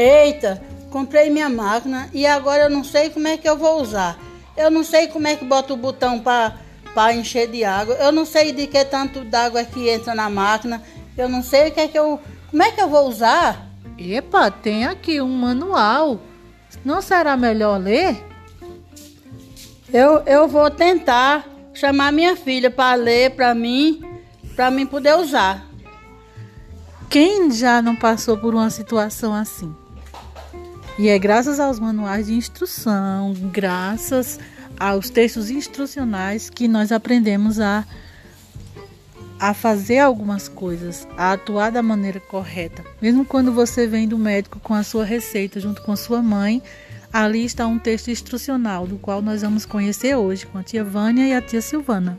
Eita, comprei minha máquina e agora eu não sei como é que eu vou usar. Eu não sei como é que bota o botão para encher de água. Eu não sei de que tanto d'água é que entra na máquina. Eu não sei o que é que eu. Como é que eu vou usar? Epa, tem aqui um manual. Não será melhor ler? Eu, eu vou tentar chamar minha filha para ler para mim, para mim poder usar. Quem já não passou por uma situação assim? E é graças aos manuais de instrução, graças aos textos instrucionais que nós aprendemos a, a fazer algumas coisas, a atuar da maneira correta. Mesmo quando você vem do médico com a sua receita junto com a sua mãe, ali está um texto instrucional do qual nós vamos conhecer hoje com a tia Vânia e a tia Silvana.